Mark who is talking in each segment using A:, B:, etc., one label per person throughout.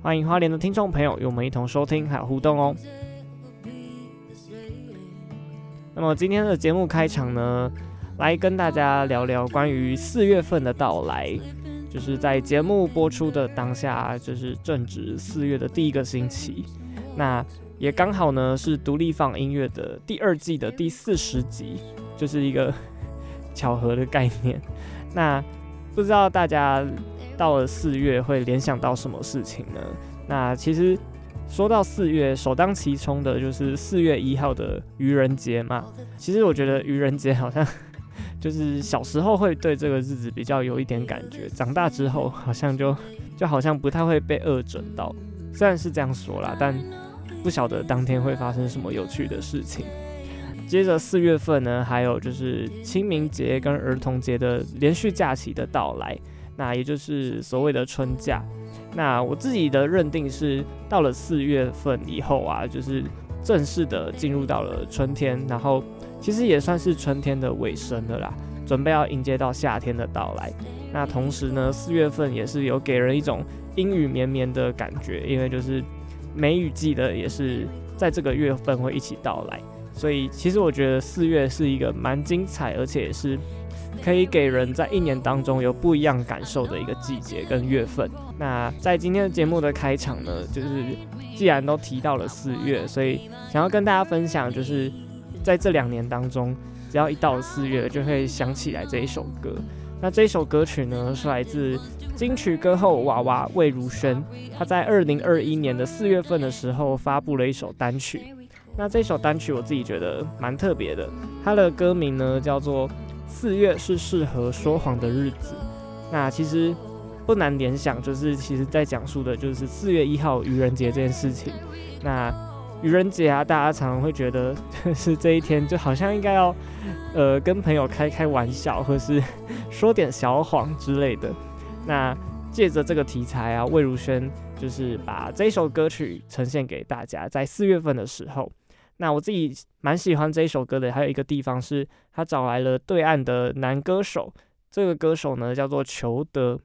A: 欢迎花莲的听众朋友与我们一同收听还有互动哦。那么今天的节目开场呢，来跟大家聊聊关于四月份的到来，就是在节目播出的当下，就是正值四月的第一个星期，那也刚好呢是独立放音乐的第二季的第四十集，就是一个 巧合的概念。那不知道大家。到了四月会联想到什么事情呢？那其实说到四月，首当其冲的就是四月一号的愚人节嘛。其实我觉得愚人节好像 就是小时候会对这个日子比较有一点感觉，长大之后好像就就好像不太会被饿整到。虽然是这样说啦，但不晓得当天会发生什么有趣的事情。接着四月份呢，还有就是清明节跟儿童节的连续假期的到来。那也就是所谓的春假。那我自己的认定是，到了四月份以后啊，就是正式的进入到了春天，然后其实也算是春天的尾声了啦，准备要迎接到夏天的到来。那同时呢，四月份也是有给人一种阴雨绵绵的感觉，因为就是梅雨季的也是在这个月份会一起到来，所以其实我觉得四月是一个蛮精彩，而且也是。可以给人在一年当中有不一样感受的一个季节跟月份。那在今天的节目的开场呢，就是既然都提到了四月，所以想要跟大家分享，就是在这两年当中，只要一到四月，就会想起来这一首歌。那这首歌曲呢，是来自金曲歌后娃娃魏如萱，她在二零二一年的四月份的时候发布了一首单曲。那这首单曲我自己觉得蛮特别的，它的歌名呢叫做。四月是适合说谎的日子，那其实不难联想，就是其实在讲述的就是四月一号愚人节这件事情。那愚人节啊，大家常常会觉得就是 这一天就好像应该要呃跟朋友开开玩笑，或是 说点小谎之类的。那借着这个题材啊，魏如萱就是把这首歌曲呈现给大家，在四月份的时候。那我自己蛮喜欢这一首歌的，还有一个地方是他找来了对岸的男歌手，这个歌手呢叫做裘德。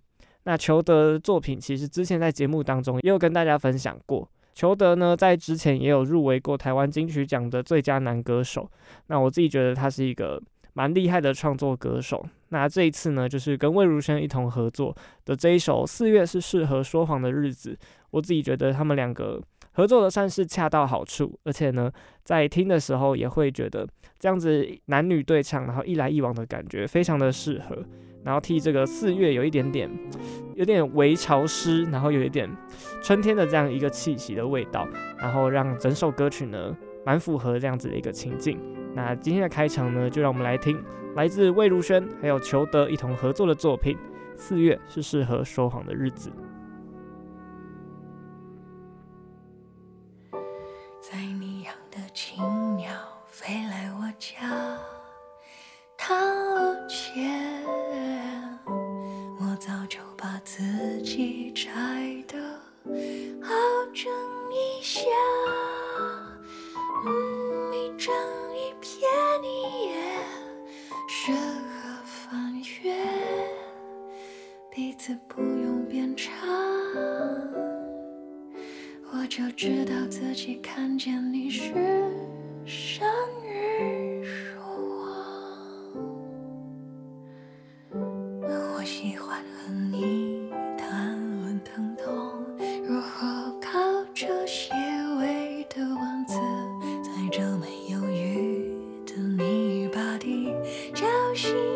A: 那裘德作品其实之前在节目当中也有跟大家分享过。裘德呢在之前也有入围过台湾金曲奖的最佳男歌手。那我自己觉得他是一个蛮厉害的创作歌手。那这一次呢就是跟魏如萱一同合作的这一首《四月是适合说谎的日子》，我自己觉得他们两个。合作的算是恰到好处，而且呢，在听的时候也会觉得这样子男女对唱，然后一来一往的感觉非常的适合，然后替这个四月有一点点，有点微潮湿，然后有一点春天的这样一个气息的味道，然后让整首歌曲呢蛮符合这样子的一个情境。那今天的开场呢，就让我们来听来自魏如萱还有裘德一同合作的作品《四月是适合说谎的日子》。
B: 在你养的青鸟飞来
C: 我家，探路前，我早就把自己拆的，好整一下。嗯，一整一片，你也适合翻阅，彼此不用编差。我就知道自己看见你是生日说谎。我喜欢和你谈论疼痛，如何靠着写伪的文字，在这没有雨的泥巴地，浇醒。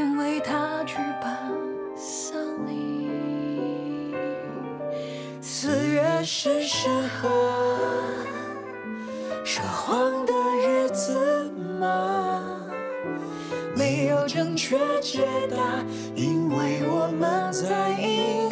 C: 因为他举办丧礼，四月是适合说谎的日子吗？没有正确解答，因为我们在一。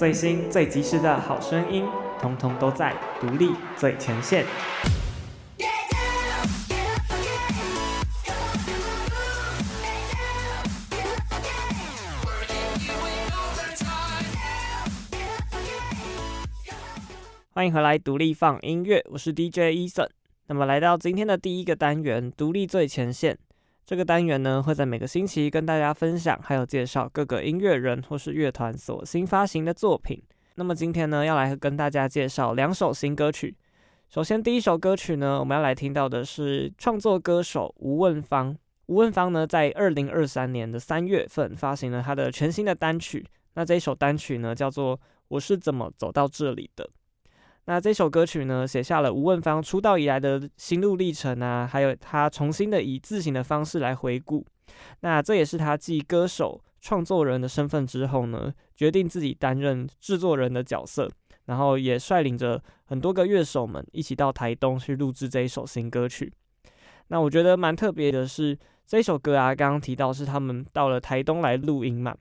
A: 最新最及时的好声音，通通都在独立最前线。欢迎回来，独立放音乐，我是 DJ Eason。那么来到今天的第一个单元，独立最前线。这个单元呢，会在每个星期跟大家分享，还有介绍各个音乐人或是乐团所新发行的作品。那么今天呢，要来跟大家介绍两首新歌曲。首先，第一首歌曲呢，我们要来听到的是创作歌手吴汶芳。吴汶芳呢，在二零二三年的三月份发行了他的全新的单曲。那这一首单曲呢，叫做《我是怎么走到这里的》。那这首歌曲呢，写下了吴汶芳出道以来的心路历程啊，还有他重新的以自省的方式来回顾。那这也是他继歌手、创作人的身份之后呢，决定自己担任制作人的角色，然后也率领着很多个乐手们一起到台东去录制这一首新歌曲。那我觉得蛮特别的是，这首歌啊，刚刚提到是他们到了台东来录音嘛。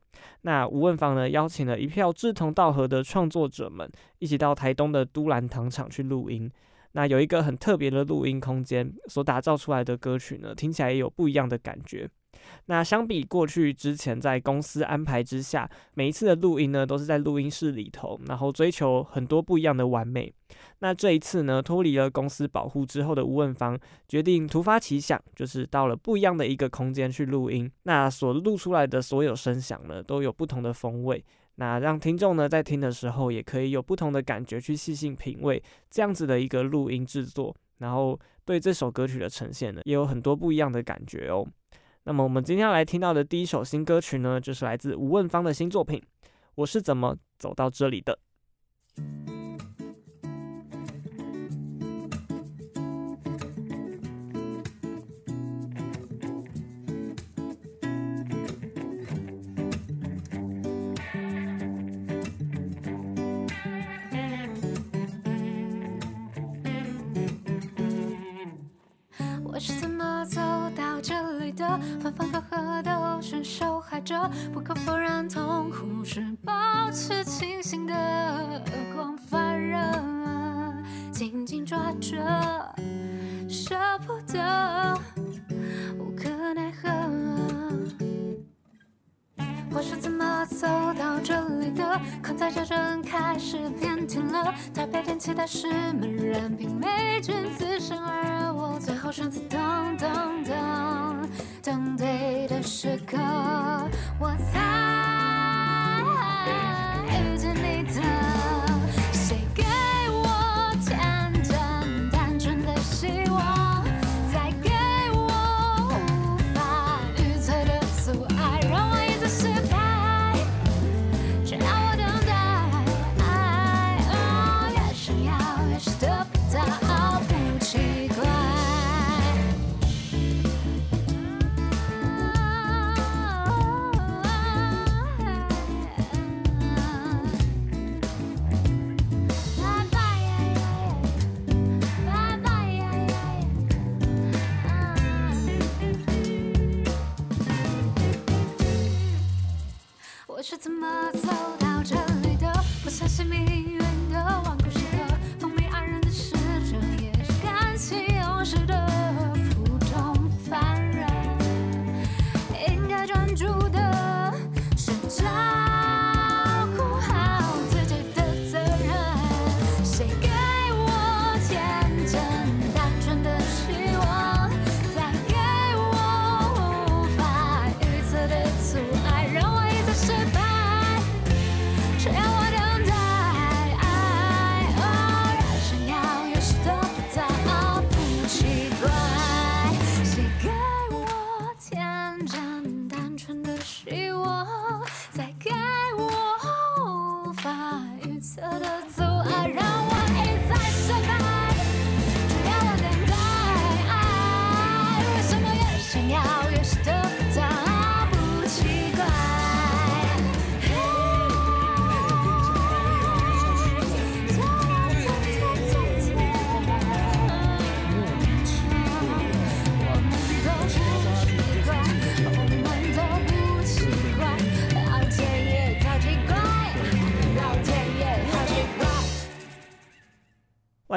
A: 那吴汶芳呢，邀请了一票志同道合的创作者们，一起到台东的都兰糖厂去录音。那有一个很特别的录音空间，所打造出来的歌曲呢，听起来也有不一样的感觉。那相比过去之前在公司安排之下，每一次的录音呢，都是在录音室里头，然后追求很多不一样的完美。那这一次呢，脱离了公司保护之后的吴问芳，决定突发奇想，就是到了不一样的一个空间去录音。那所录出来的所有声响呢，都有不同的风味。那让听众呢在听的时候，也可以有不同的感觉去细细品味这样子的一个录音制作。然后对这首歌曲的呈现呢，也有很多不一样的感觉哦。那么我们今天要来听到的第一首新歌曲呢，就是来自吴问芳的新作品《我是怎么走到这里的》。
C: 分分合合都是受害者，不可否认，痛苦是保持清醒的光，发热紧紧抓着，舍不得，无可奈何。我是怎么走到这里的？困在这阵开始变天了，台北天气太湿闷，任凭霉菌滋生，而最后选择等等等。等对的时刻，我才是怎么走？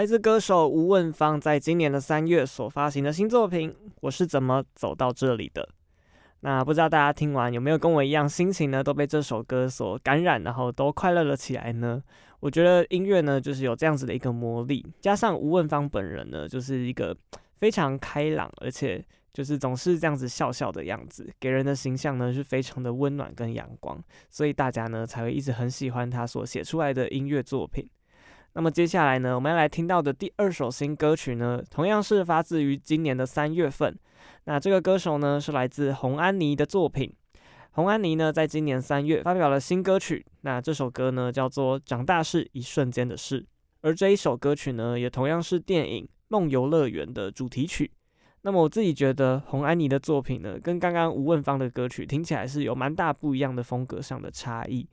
A: 来自歌手吴汶芳在今年的三月所发行的新作品《我是怎么走到这里的》。那不知道大家听完有没有跟我一样心情呢？都被这首歌所感染，然后都快乐了起来呢？我觉得音乐呢，就是有这样子的一个魔力，加上吴汶芳本人呢，就是一个非常开朗，而且
C: 就是总是这样子笑笑的样子，给人的形象呢是非常的温暖跟阳光，所以大家呢才会一直很喜欢他所写出来的音乐作品。那么接下来呢，我们要来听到的第二首新歌曲呢，同样是发自于今年的三月份。那这个歌手呢是来自洪安妮的作品。洪安妮呢在今年三月发表了新歌曲，那这首歌呢叫做《长大是一瞬间的事》，而这一首歌曲呢也同样是电影《梦游乐园》的主题曲。那么我自己觉得红安妮的作品呢，跟刚刚吴问芳的歌曲听起来是有蛮大不一样的风格上的差异。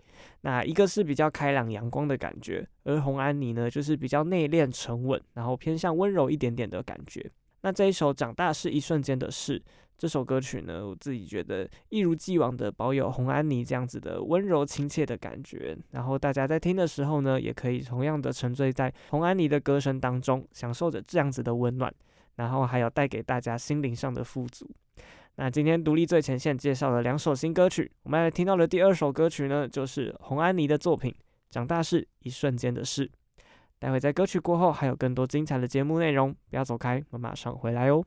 C: 那一个是比较开朗阳光的感觉，而红安妮呢就是比较内敛沉稳，然后偏向温柔一点点的感觉。那这一首长大是一瞬间的事，这首歌曲呢，我自己觉得一如既往的保有红安妮这样子的温柔亲切的感觉。然后大家在听的时候呢，也可以同样的沉醉在红安妮的歌声当中，享受着这样子的温暖。然后还有带给大家心灵上的富足。那今天独立最前线介绍了两首新歌曲，我们来听到的第二首歌曲呢，就是洪安妮的作品《长大是一瞬间的事》。待会在歌曲过后还有更多精彩的节目内容，不要走开，我马上回来哦。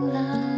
D: 了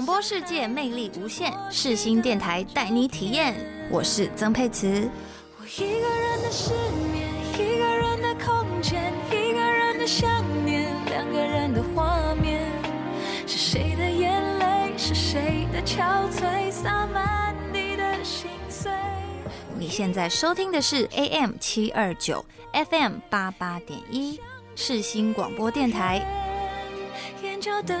D: 广播世界魅力无限，世新电台带你体验。我是曾沛慈。
B: 我一个人的失眠，一个人的空间，一个人的想念，两个人的画面。是谁的眼泪？是谁的憔悴？洒满你的心碎。
D: 你现在收听的是 AM 七二九 FM 八八点一世新广播电台。
B: 眼角的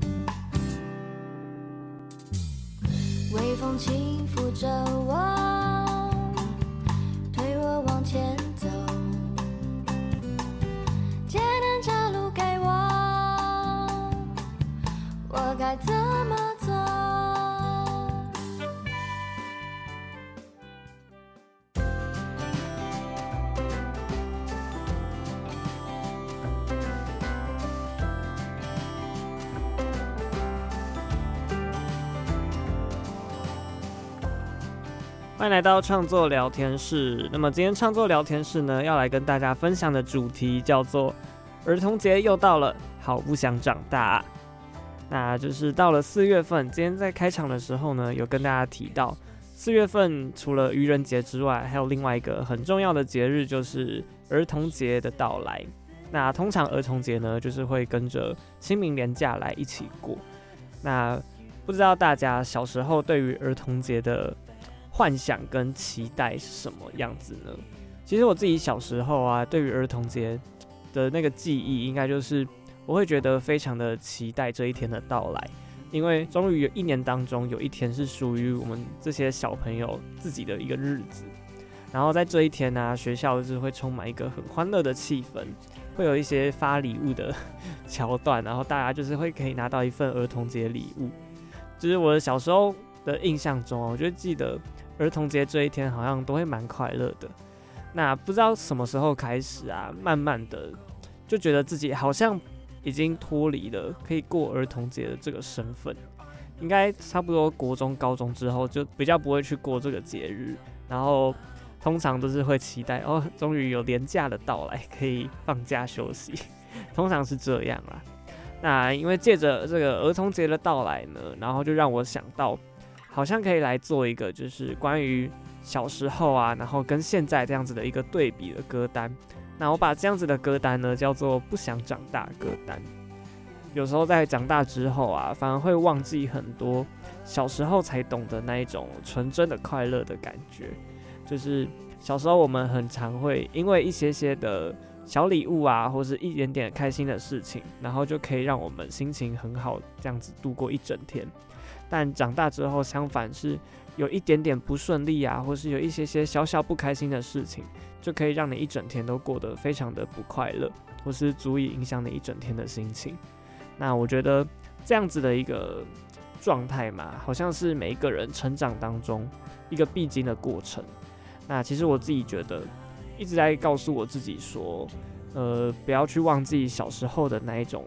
B: 轻抚着我，
A: 欢迎来到创作聊天室。那么今天创作聊天室呢，要来跟大家分享的主题叫做“儿童节又到了，好不想长大”。那就是到了四月份，今天在开场的时候呢，有跟大家提到，四月份除了愚人节之外，还有另外一个很重要的节日，就是儿童节的到来。那通常儿童节呢，就是会跟着清明连假来一起过。那不知道大家小时候对于儿童节的幻想跟期待是什么样子呢？其实我自己小时候啊，对于儿童节的那个记忆，应该就是我会觉得非常的期待这一天的到来，因为终于有一年当中有一天是属于我们这些小朋友自己的一个日子。然后在这一天呢、学校就是会充满一个很欢乐的气氛，会有一些发礼物的 桥段，然后大家就是会可以拿到一份儿童节礼物。就是我小时候的印象中，我就记得。儿童节这一天好像都会蛮快乐的，那不知道什么时候开始啊，慢慢的就觉得自己好像已经脱离了可以过儿童节的这个身份，应该差不多国中、高中之后就比较不会去过这个节日，然后通常都是会期待哦，终于有连假的到来，可以放假休息，通常是这样啦。那因为借着这个儿童节的到来呢，然后就让我想到。好像可以来做一个，就是关于小时候啊，然后跟现在这样子的一个对比的歌单。那我把这样子的歌单呢，叫做“不想长大”歌单。有时候在长大之后啊，反而会忘记很多小时候才懂得那一种纯真的快乐的感觉。就是小时候我们很常会因为一些些的小礼物啊，或是一点点开心的事情，然后就可以让我们心情很好，这样子度过一整天。但长大之后，相反是有一点点不顺利啊，或是有一些些小小不开心的事情，就可以让你一整天都过得非常的不快乐，或是足以影响你一整天的心情。那我觉得这样子的一个状态嘛，好像是每一个人成长当中一个必经的过程。那其实我自己觉得，一直在告诉我自己说，呃，不要去忘记小时候的那一种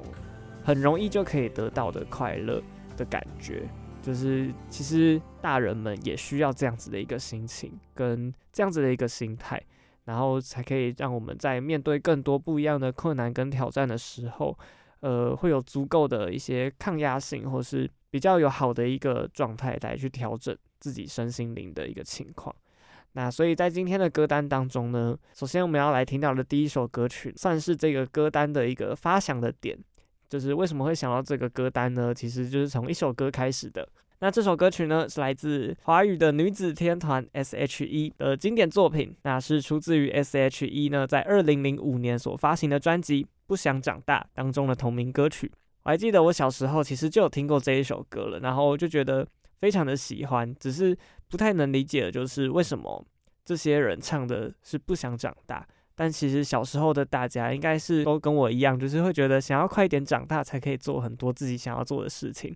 A: 很容易就可以得到的快乐的感觉。就是其实大人们也需要这样子的一个心情，跟这样子的一个心态，然后才可以让我们在面对更多不一样的困难跟挑战的时候，呃，会有足够的一些抗压性，或是比较有好的一个状态来去调整自己身心灵的一个情况。那所以在今天的歌单当中呢，首先我们要来听到的第一首歌曲，算是这个歌单的一个发想的点。就是为什么会想到这个歌单呢？其实就是从一首歌开始的。那这首歌曲呢，是来自华语的女子天团 S.H.E 的经典作品，那是出自于 S.H.E 呢在二零零五年所发行的专辑《不想长大》当中的同名歌曲。我还记得我小时候其实就有听过这一首歌了，然后就觉得非常的喜欢，只是不太能理解的就是为什么这些人唱的是不想长大。但其实小时候的大家应该是都跟我一样，就是会觉得想要快一点长大才可以做很多自己想要做的事情。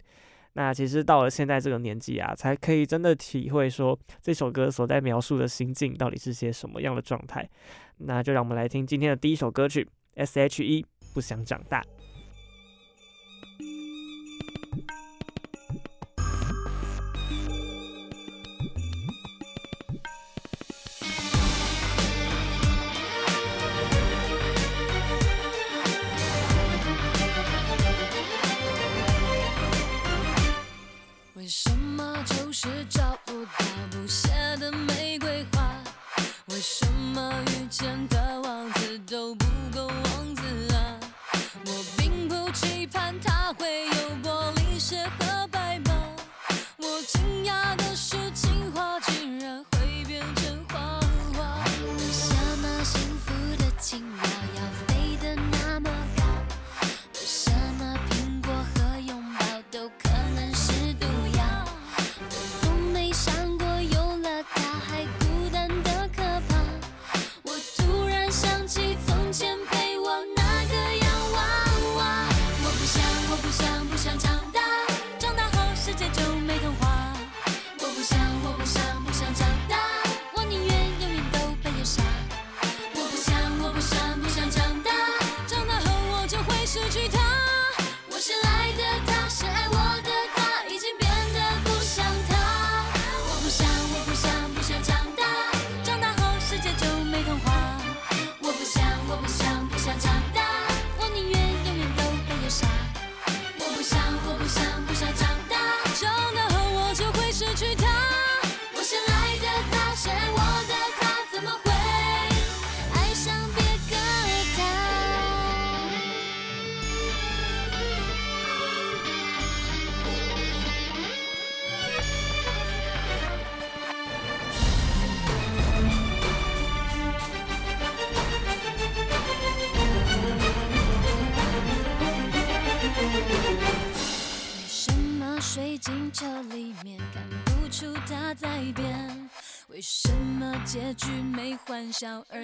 A: 那其实到了现在这个年纪啊，才可以真的体会说这首歌所在描述的心境到底是些什么样的状态。那就让我们来听今天的第一首歌曲，S.H.E 不想长大。
E: 不是找。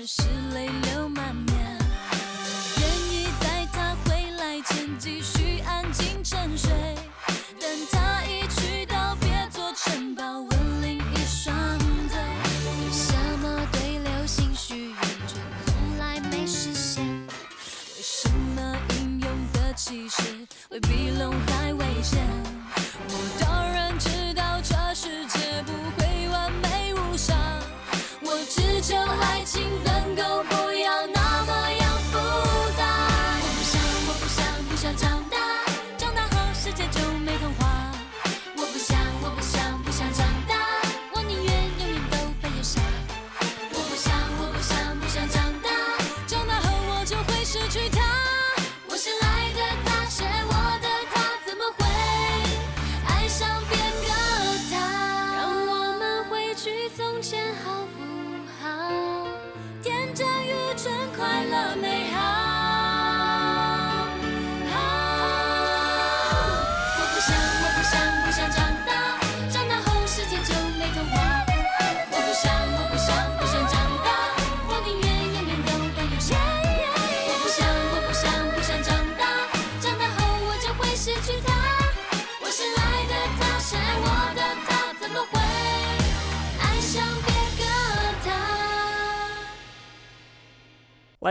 E: 是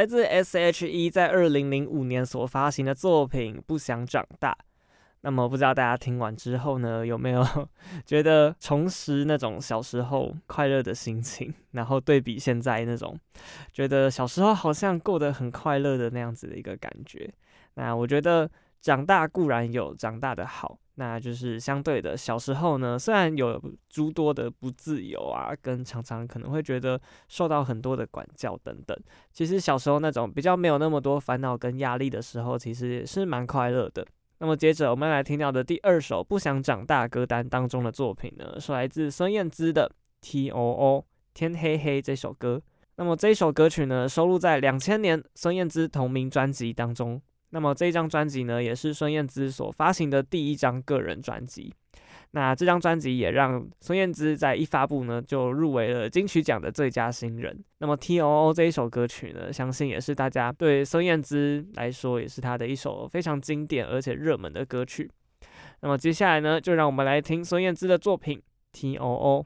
A: 来自 S.H.E 在二零零五年所发行的作品《不想长大》。那么，不知道大家听完之后呢，有没有 觉得重拾那种小时候快乐的心情？然后对比现在那种觉得小时候好像过得很快乐的那样子的一个感觉？那我觉得长大固然有长大的好。那就是相对的，小时候呢，虽然有诸多的不自由啊，跟常常可能会觉得受到很多的管教等等，其实小时候那种比较没有那么多烦恼跟压力的时候，其实也是蛮快乐的。那么接着我们来听到的第二首《不想长大》歌单当中的作品呢，是来自孙燕姿的《T.O.O. 天黑黑》这首歌。那么这首歌曲呢，收录在两千年孙燕姿同名专辑当中。那么这张专辑呢，也是孙燕姿所发行的第一张个人专辑。那这张专辑也让孙燕姿在一发布呢，就入围了金曲奖的最佳新人。那么《T.O.O》这一首歌曲呢，相信也是大家对孙燕姿来说，也是她的一首非常经典而且热门的歌曲。那么接下来呢，就让我们来听孙燕姿的作品《T O O》。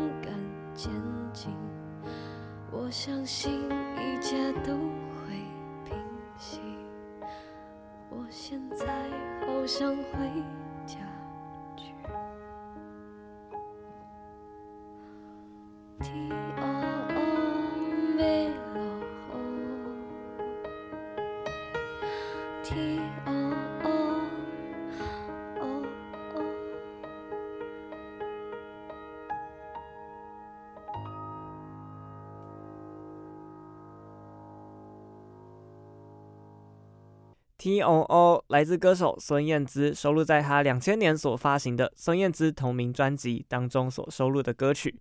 F: 前进。我相信一切都会平息。我现在好想回家去。
A: T O O 来自歌手孙燕姿，收录在她两千年所发行的孙燕姿同名专辑当中所收录的歌曲。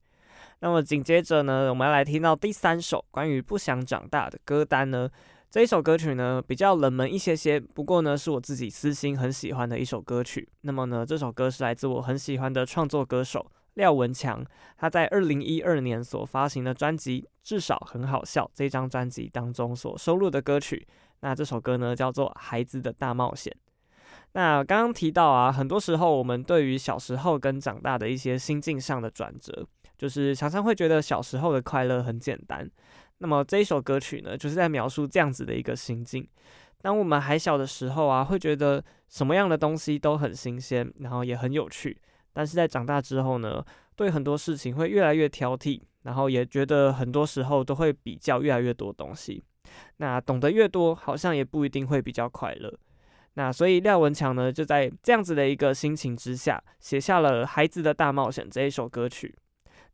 A: 那么紧接着呢，我们要来听到第三首关于不想长大的歌单呢。这一首歌曲呢比较冷门一些些，不过呢是我自己私心很喜欢的一首歌曲。那么呢，这首歌是来自我很喜欢的创作歌手廖文强，他在二零一二年所发行的专辑《至少很好笑》这张专辑当中所收录的歌曲。那这首歌呢，叫做《孩子的大冒险》。那刚刚提到啊，很多时候我们对于小时候跟长大的一些心境上的转折，就是常常会觉得小时候的快乐很简单。那么这一首歌曲呢，就是在描述这样子的一个心境。当我们还小的时候啊，会觉得什么样的东西都很新鲜，然后也很有趣。但是在长大之后呢，对很多事情会越来越挑剔，然后也觉得很多时候都会比较越来越多东西。那懂得越多，好像也不一定会比较快乐。那所以廖文强呢，就在这样子的一个心情之下，写下了《孩子的大冒险》这一首歌曲。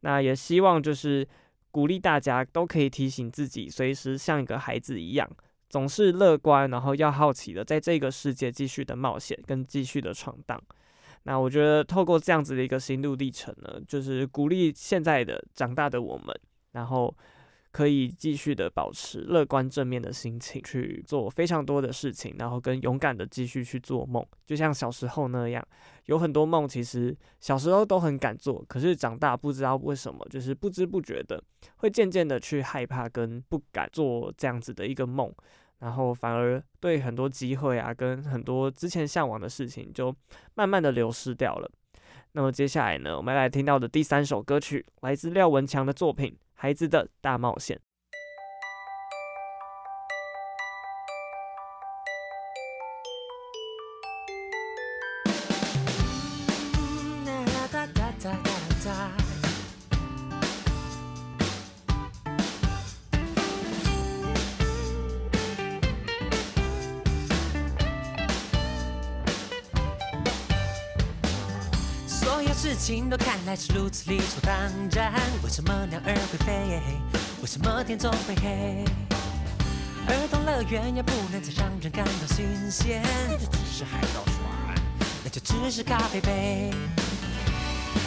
A: 那也希望就是鼓励大家都可以提醒自己，随时像一个孩子一样，总是乐观，然后要好奇的，在这个世界继续的冒险跟继续的闯荡。那我觉得透过这样子的一个心路历程呢，就是鼓励现在的长大的我们，然后。可以继续的保持乐观正面的心情去做非常多的事情，然后跟勇敢的继续去做梦，就像小时候那样，有很多梦其实小时候都很敢做，可是长大不知道为什么，就是不知不觉的会渐渐的去害怕跟不敢做这样子的一个梦，然后反而对很多机会啊，跟很多之前向往的事情就慢慢的流失掉了。那么接下来呢，我们来听到的第三首歌曲来自廖文强的作品。孩子的大冒
G: 险。是如此理所当然，为什么鸟儿会飞？为什么天总会黑？儿童乐园也不能再让人感到新鲜，那就只是海盗船，那就只是咖啡杯。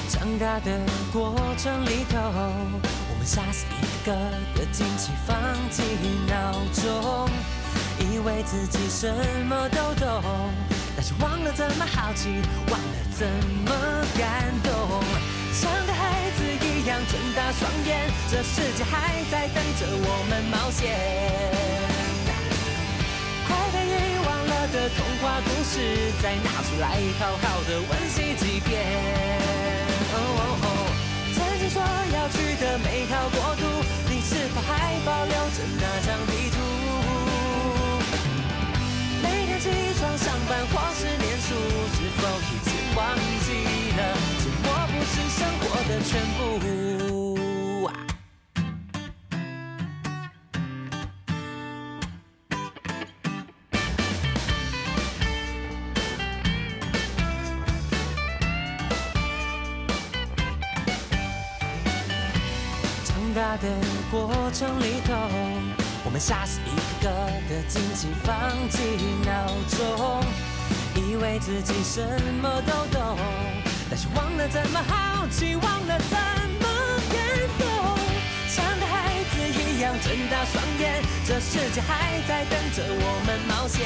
G: 长大的过程里头，我们杀死一个个的惊奇，放弃闹钟，以为自己什么都懂，但是忘了怎么好奇，忘了怎么感动。睁大双眼，这世界还在等着我们冒险。快被遗忘了的童话故事，再拿出来好好的温习几遍。哦哦哦，曾经说要去的美好国度，你是否还保留着那张地图？每天起床上班或是念书，是否已经忘记，的全部。长大的过程里头。我们杀死一个个的惊奇，放弃闹钟，以为自己什么都懂，但是忘了怎么奇，忘了怎么感动。像个孩子一样睁大双眼，这世界还在等着我们冒险。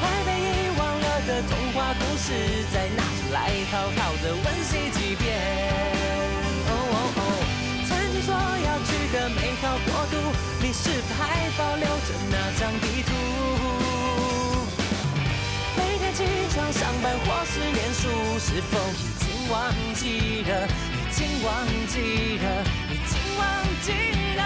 G: 快被遗忘了的童话故事，再拿出来好好的温习几遍。哦哦哦，曾经说要去的美好国度，你是否还保留着那张地图？起床上班或是念书，是否已经忘记了？已经忘记了？已经忘记了？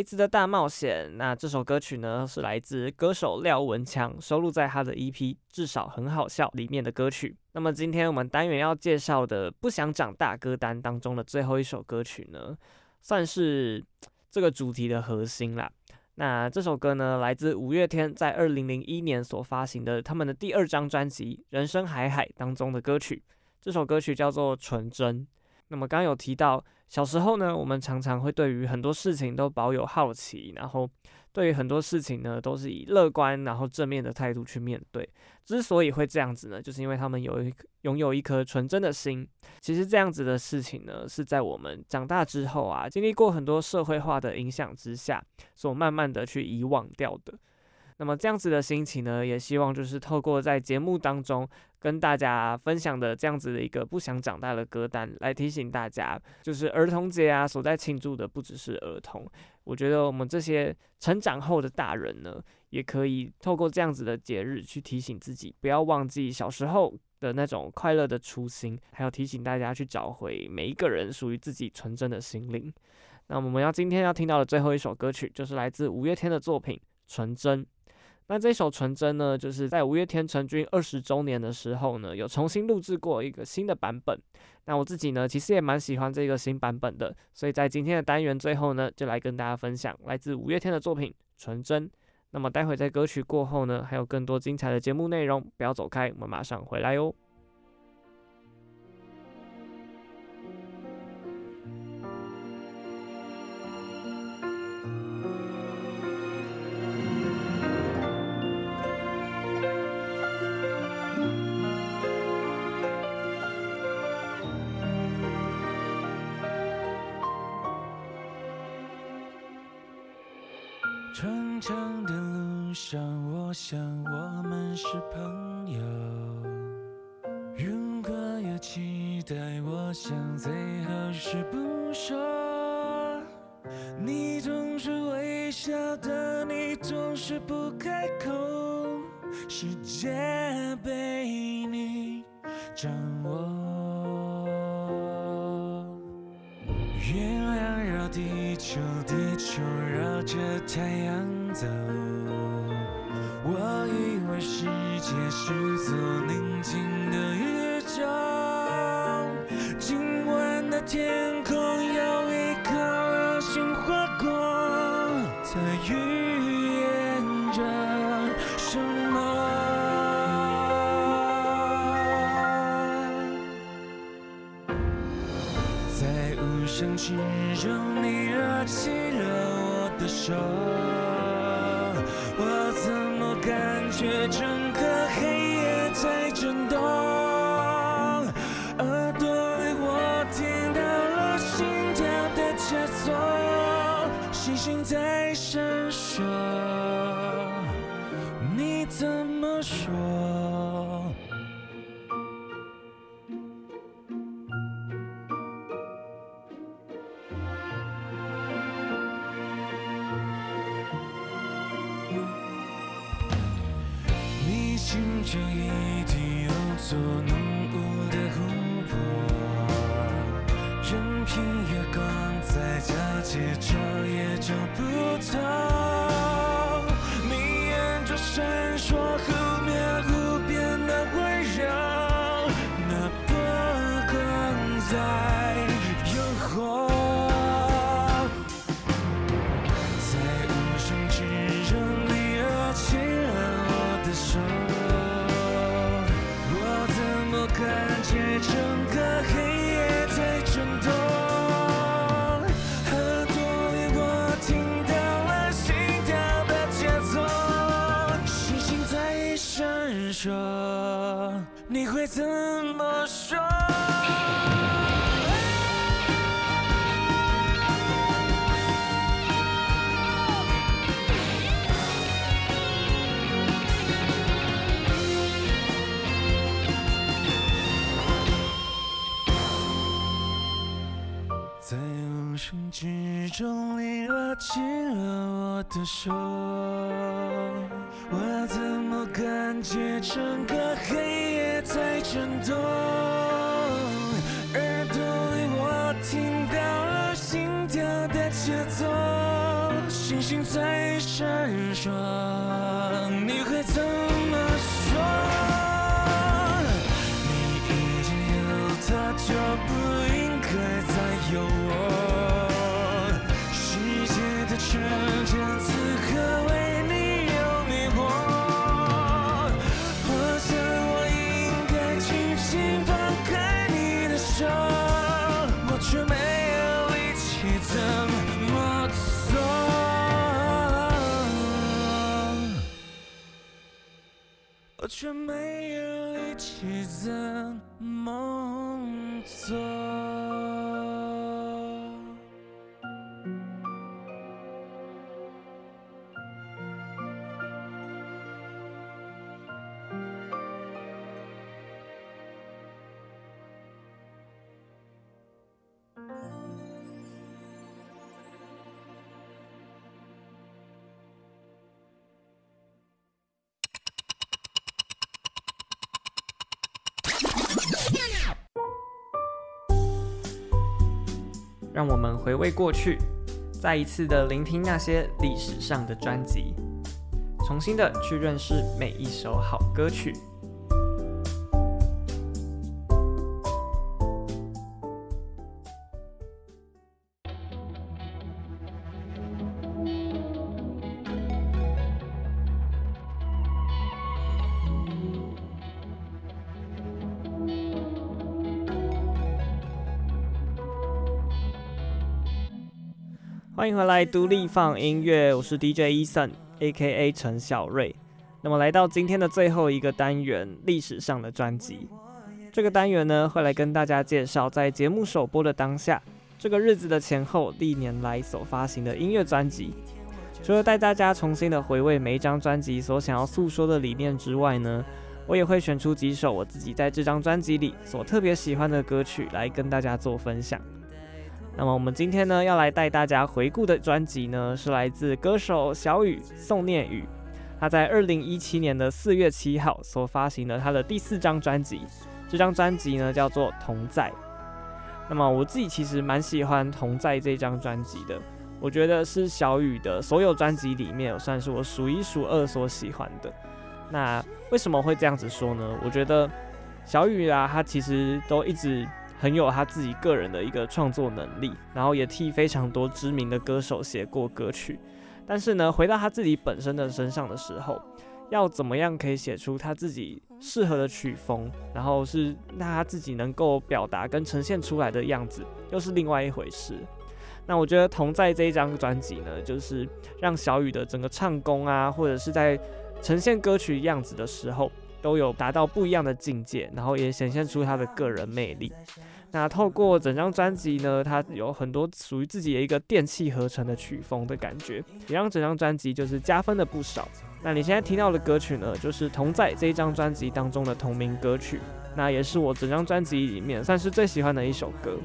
A: 孩子的大冒险。那这首歌曲呢，是来自歌手廖文强，收录在他的 EP《至少很好笑》里面的歌曲。那么今天我们单元要介绍的《不想长大》歌单当中的最后一首歌曲呢，算是这个主题的核心啦。那这首歌呢，来自五月天在二零零一年所发行的他们的第二张专辑《人生海海》当中的歌曲。这首歌曲叫做《纯真》。那么刚刚有提到，小时候呢，我们常常会对于很多事情都保有好奇，然后对于很多事情呢，都是以乐观然后正面的态度去面对。之所以会这样子呢，就是因为他们有一拥有一颗纯真的心。其实这样子的事情呢，是在我们长大之后啊，经历过很多社会化的影响之下，所慢慢的去遗忘掉的。那么这样子的心情呢，也希望就是透过在节目当中跟大家分享的这样子的一个不想长大的歌单，来提醒大家，就是儿童节啊，所在庆祝的不只是儿童。我觉得我们这些成长后的大人呢，也可以透过这样子的节日去提醒自己，不要忘记小时候的那种快乐的初心，还有提醒大家去找回每一个人属于自己纯真的心灵。那我们要今天要听到的最后一首歌曲，就是来自五月天的作品《纯真》。那这首《纯真》呢，就是在五月天成军二十周年的时候呢，有重新录制过一个新的版本。那我自己呢，其实也蛮喜欢这个新版本的，所以在今天的单元最后呢，就来跟大家分享来自五月天的作品《纯真》。那么待会在歌曲过后呢，还有更多精彩的节目内容，不要走开，我们马上回来哟。
H: 长的路上我想我们是朋友如果有期待我想最好是不说你总是微笑的你总是不开口世界被你掌握月亮绕地球地球绕着太阳走我以为世界是座宁静的宇宙今晚的天空有一颗流星划过它预言着什么？在无声之中你拉起了我的手。我怎么感觉整个黑夜在震动？耳朵里我听到了心跳的节奏，星星在闪烁，做浓雾的湖泊。任凭月光再皎洁照也照不透的手我怎么感觉整个黑夜在震动？耳朵里我听到了心跳的节奏星星在闪
A: 烁。让我们回味过去，再一次的聆听那些历史上的专辑，重新的去认识每一首好歌曲。欢迎回来，独立放音乐，我是 DJ Eason，A.K.A. 陈小瑞。那么来到今天的最后一个单元，历史上的专辑。这个单元呢，会来跟大家介绍在节目首播的当下，这个日子的前后，历年来所发行的音乐专辑。除了带大家重新的回味每一张专辑所想要诉说的理念之外呢，我也会选出几首我自己在这张专辑里所特别喜欢的歌曲来跟大家做分享。那么我们今天呢，要来带大家回顾的专辑呢，是来自歌手小雨宋念宇，他在二零一七年的四月七号所发行的他的第四张专辑。这张专辑呢叫做《同在》。那么我自己其实蛮喜欢《同在》这张专辑的，我觉得是小雨的所有专辑里面，算是我数一数二所喜欢的。那为什么会这样子说呢？我觉得小雨啊，他其实都一直。很有他自己个人的一个创作能力，然后也替非常多知名的歌手写过歌曲。但是呢，回到他自己本身的身上的时候，要怎么样可以写出他自己适合的曲风，然后是那他自己能够表达跟呈现出来的样子，又是另外一回事。那我觉得同在这一张专辑呢，就是让小雨的整个唱功啊，或者是在呈现歌曲样子的时候，都有达到不一样的境界，然后也显现出他的个人魅力。那透过整张专辑呢，它有很多属于自己的一个电器合成的曲风的感觉，也让整张专辑就是加分了不少。那你现在听到的歌曲呢，就是《同在》这一张专辑当中的同名歌曲，那也是我整张专辑里面算是最喜欢的一首歌。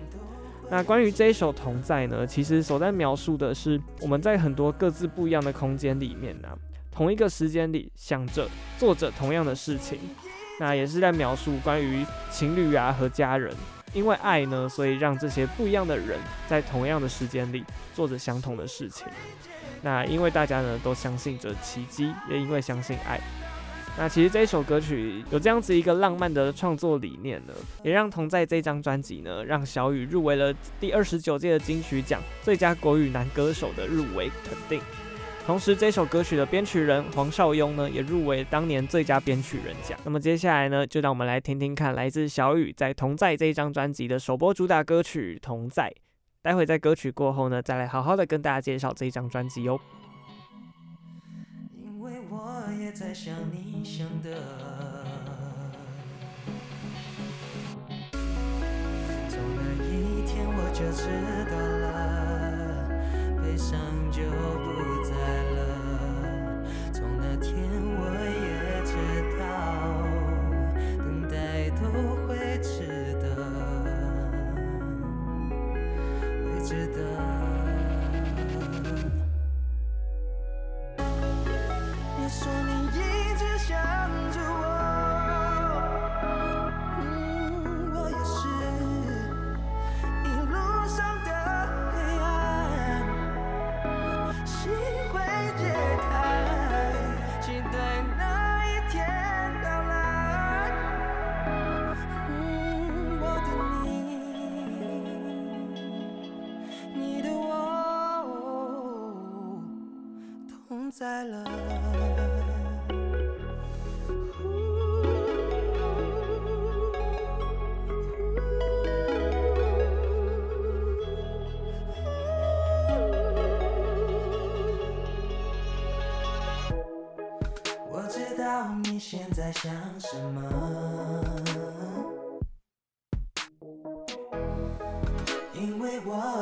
A: 那关于这一首《同在》呢，其实所在描述的是我们在很多各自不一样的空间里面呢、同一个时间里想着做着同样的事情，那也是在描述关于情侣啊和家人。因为爱呢，所以让这些不一样的人在同样的时间里做着相同的事情。那因为大家呢都相信着奇迹，也因为相信爱。那其实这一首歌曲有这样子一个浪漫的创作理念呢，也让同在这张专辑呢，让小雨入围了第二十九届的金曲奖最佳国语男歌手的入围肯定。同时，这首歌曲的编曲人黄少雍呢，也入围当年最佳编曲人奖。那么接下来呢，就让我们来听听看来自小雨在《同在》这一张专辑的首播主打歌曲《同在》。待会在歌曲过后呢，再来好好的跟大家介绍这一张专辑哟。
B: 因为我也在想你想的，从那一天我就知道了，悲伤就不。天，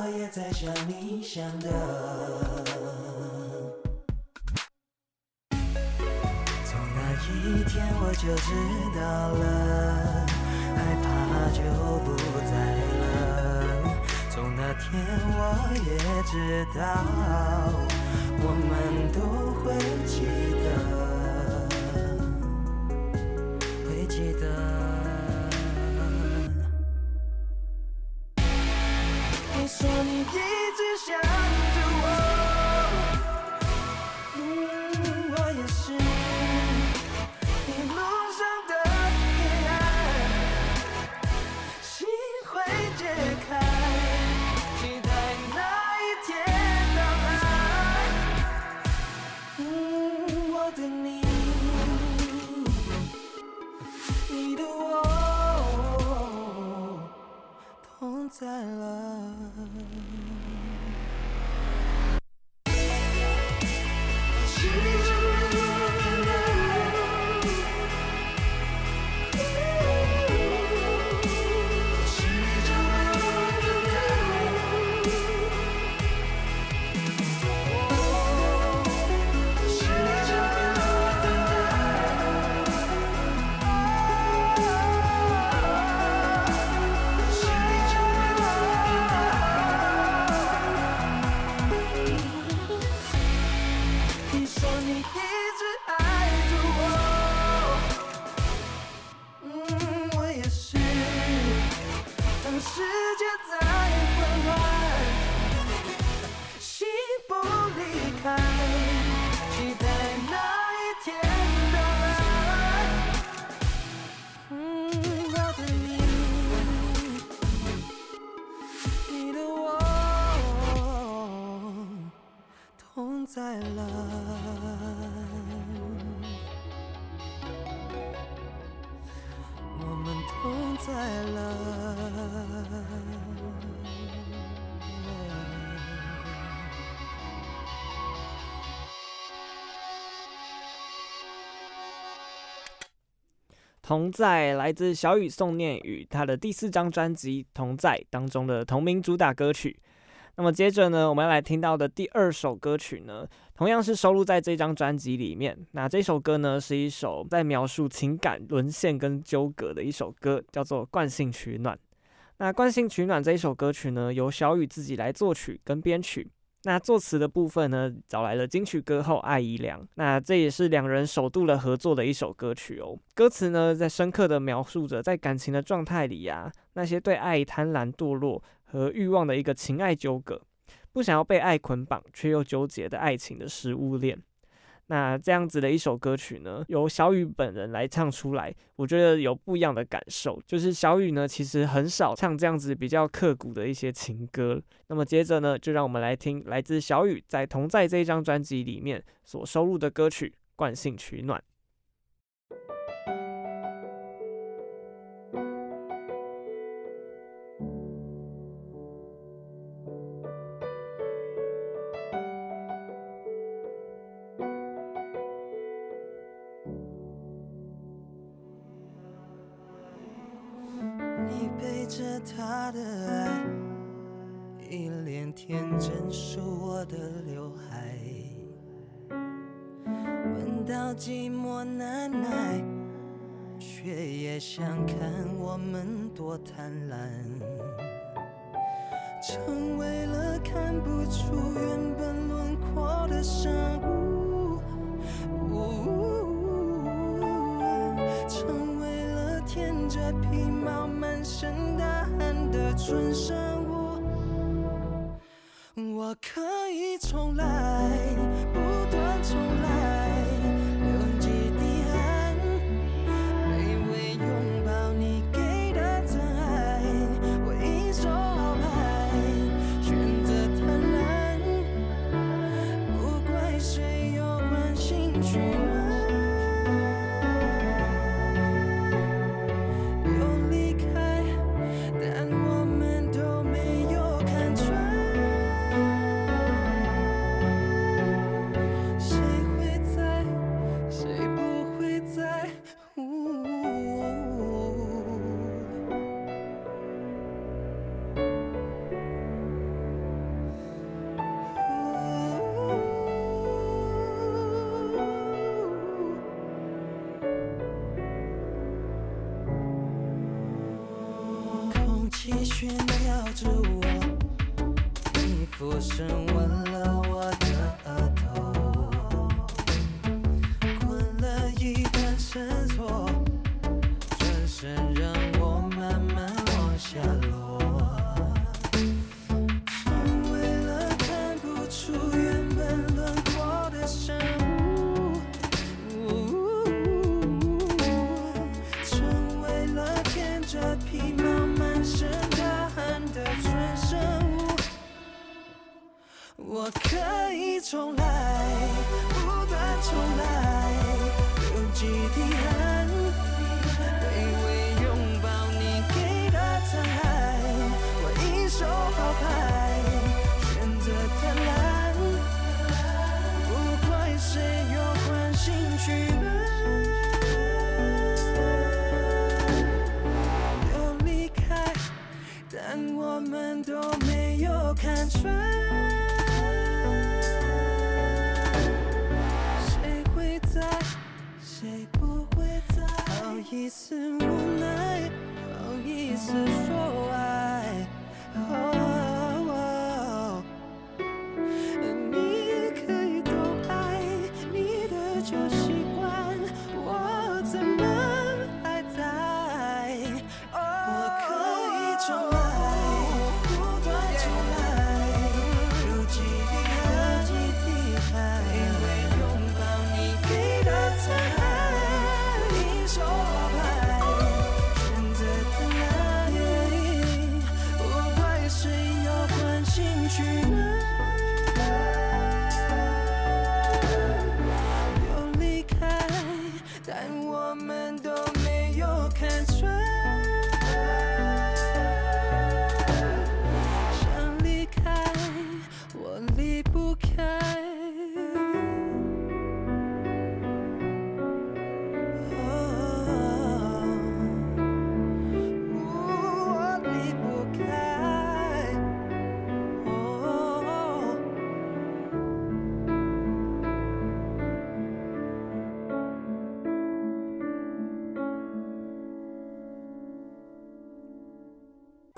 B: 我也在想你想的。从那一天我就知道了，害怕就不在了。从那天我也知道，我们都会记得，在了。在了。同在
A: 来自小雨宋念宇他的第四张专辑《同在》当中的同名主打歌曲。那么接着呢，我们要来听到的第二首歌曲呢，同样是收录在这张专辑里面。那这首歌呢，是一首在描述情感沦陷跟纠葛的一首歌，叫做《惯性取暖》。那《惯性取暖》这一首歌曲呢，由小雨自己来作曲跟编曲。那作词的部分呢，找来了金曲歌后艾怡良。那这也是两人首度的合作的一首歌曲哦。歌词呢，在深刻的描述着在感情的状态里呀、那些对爱贪婪堕落和欲望的一个情爱纠葛，不想要被爱捆绑却又纠结的爱情的食物链。那这样子的一首歌曲呢，由小雨本人来唱出来，我觉得有不一样的感受。就是小雨呢，其实很少唱这样子比较刻骨的一些情歌。那么接着呢，就让我们来听来自小雨在《同在》这一张专辑里面所收录的歌曲《惯性取暖》。
B: 却也想看我们多贪婪，成为了看不出原本轮廓的生物，成为了舔着皮毛。满身大汗的纯生物，我可以重来，不断重来。遗憾，卑微拥抱你给的残骸，我一手好牌，选择贪婪，不怪谁有惯性取暖。要离开，但我们都没有看穿。好意思无奈，好意思说爱。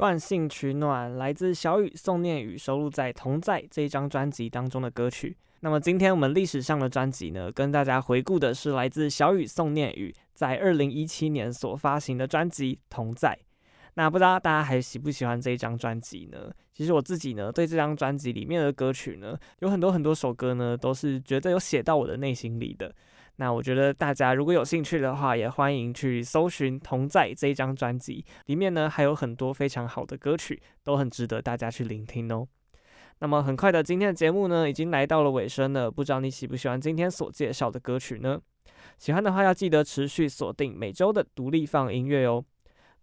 B: 惯性取暖
A: 来自小雨宋念宇收录在《同在》这一张专辑当中的歌曲。那么今天我们历史上的专辑呢，跟大家回顾的是来自小雨宋念宇在二零一七年所发行的专辑《同在》。那不知道大家还喜不喜欢这一张专辑呢？其实我自己呢，对这张专辑里面的歌曲呢，有很多很多首歌呢，都是觉得有写到我的内心里的。那我觉得大家如果有兴趣的话，也欢迎去搜寻《同在》这一张专辑，里面呢还有很多非常好的歌曲，都很值得大家去聆听哦。那么很快的，今天的节目呢已经来到了尾声了，不知道你喜不喜欢今天所介绍的歌曲呢？喜欢的话要记得持续锁定每周的独立放音乐哦。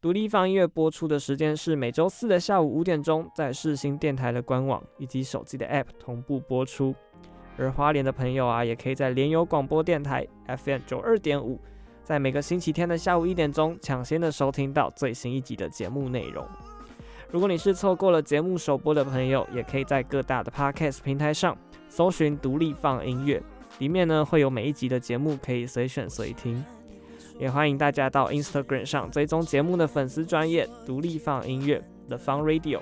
A: 独立放音乐播出的时间是每周四的下午五点钟，在世新电台的官网以及手机的 App 同步播出。而花莲的朋友啊，也可以在联友广播电台 FM 九二点五，在每个星期天的下午一点钟，抢先的收听到最新一集的节目内容。如果你是错过了节目首播的朋友，也可以在各大的 Podcast 平台上搜寻独立放音乐，里面呢会有每一集的节目可以随选随听。也欢迎大家到 Instagram 上追踪节目的粉丝专业独立放音乐 The Fun Radio。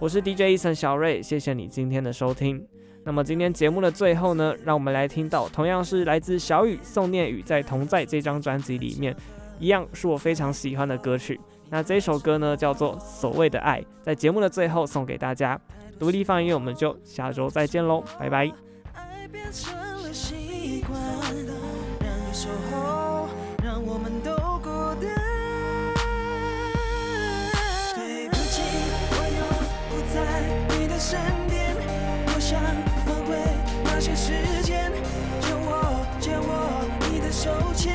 A: 我是 DJ Eason 小瑞，谢谢你今天的收听。那么今天节目的最后呢，让我们来听到同样是来自小雨宋念宇在《同在》这张专辑里面，一样是我非常喜欢的歌曲。那这首歌呢叫做《所谓的爱》，在节目的最后送给大家。独立 FUN 音乐，我们就下周再见喽，拜拜。
B: 爱变成了习惯，让你守候，让我们都孤单。对不起，我又不在你的身边，我想些时间，借我，借我你的手牵，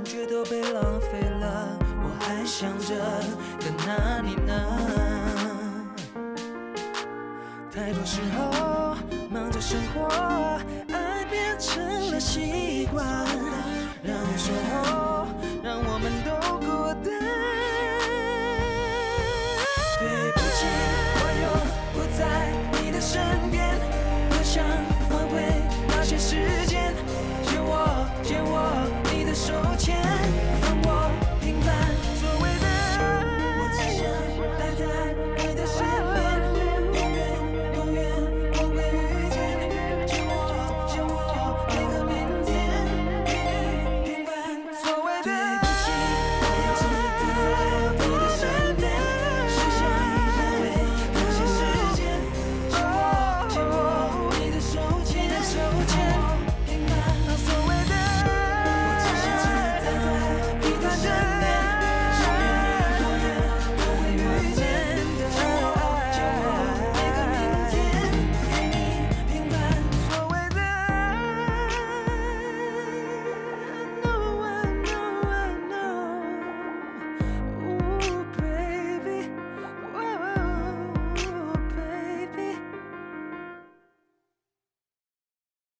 B: 感觉都